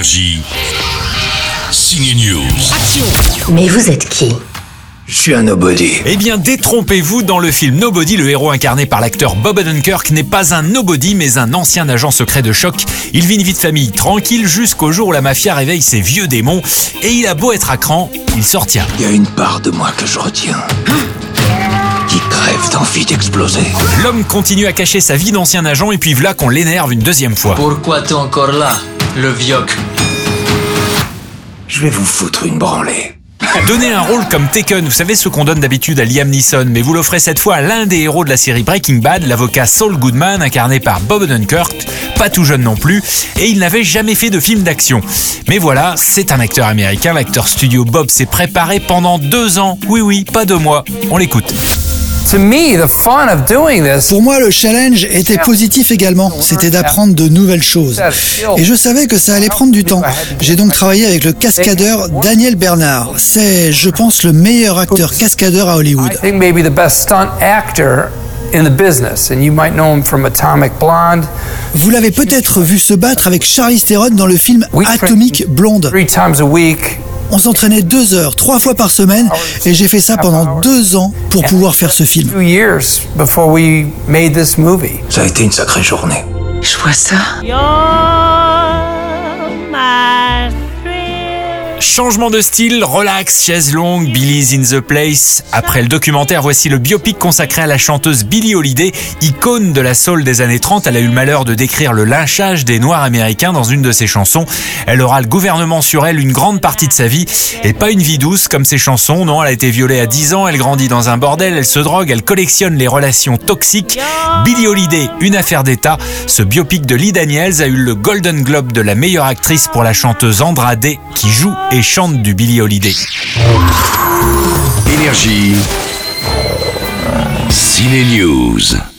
Énergie. Signe News. Mais vous êtes qui Je suis un nobody. Eh bien, détrompez-vous, dans le film Nobody, le héros incarné par l'acteur Bob Odenkirk n'est pas un nobody, mais un ancien agent secret de choc. Il vit une vie de famille tranquille jusqu'au jour où la mafia réveille ses vieux démons. Et il a beau être à cran, il sortient. Il y a une part de moi que je retiens. Qui crève d'envie d'exploser. L'homme continue à cacher sa vie d'ancien agent et puis voilà qu'on l'énerve une deuxième fois. Pourquoi t'es encore là, le vioc? Je vais vous foutre une branlée. Donnez un rôle comme Taken, vous savez ce qu'on donne d'habitude à Liam Neeson, mais vous l'offrez cette fois à l'un des héros de la série Breaking Bad, l'avocat Saul Goodman, incarné par Bob Odenkirk, pas tout jeune non plus, et il n'avait jamais fait de film d'action. Mais voilà, c'est un acteur américain, l'acteur studio Bob s'est préparé pendant deux ans, oui oui, pas deux mois, on l'écoute. To me, the fun of doing this Pour moi, le challenge était positif également. C'était d'apprendre de nouvelles choses. Et je savais que ça allait prendre du temps. J'ai donc travaillé avec le cascadeur Daniel Bernard. C'est, je pense, le meilleur acteur cascadeur à Hollywood. think maybe the best stunt actor in the business, and you might know him from Atomic Blonde. Vous l'avez peut-être vu se battre avec Charlize Theron dans le film Atomic Blonde. On s'entraînait deux heures, trois fois par semaine, et j'ai fait ça pendant deux ans pour pouvoir faire ce film. Ça a été une sacrée journée. Je vois ça. Changement de style, relax, chaise longue, Billy's in the place. Après le documentaire, voici le biopic consacré à la chanteuse Billie Holiday, icône de la soul des années 30. Elle a eu le malheur de décrire le lynchage des Noirs américains dans une de ses chansons. Elle aura le gouvernement sur elle une grande partie de sa vie et pas une vie douce comme ses chansons. Non, elle a été violée à 10 ans, elle grandit dans un bordel, elle se drogue, elle collectionne les relations toxiques. Billie Holiday, une affaire d'État. Ce biopic de Lee Daniels a eu le Golden Globe de la meilleure actrice pour la chanteuse Andrade qui joue et chante du Billie Holiday. Énergie. Ciné News.